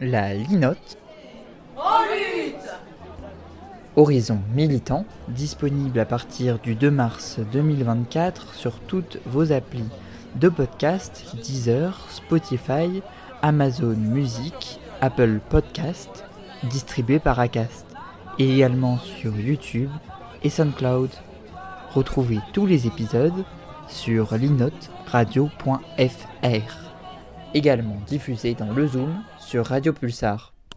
la Linote. Horizon Militant, disponible à partir du 2 mars 2024 sur toutes vos applis de podcast, Deezer, Spotify, Amazon Music, Apple Podcast, distribué par Acast, et également sur YouTube et SoundCloud. Retrouvez tous les épisodes sur linotradio.fr, également diffusé dans le Zoom sur Radio Pulsar.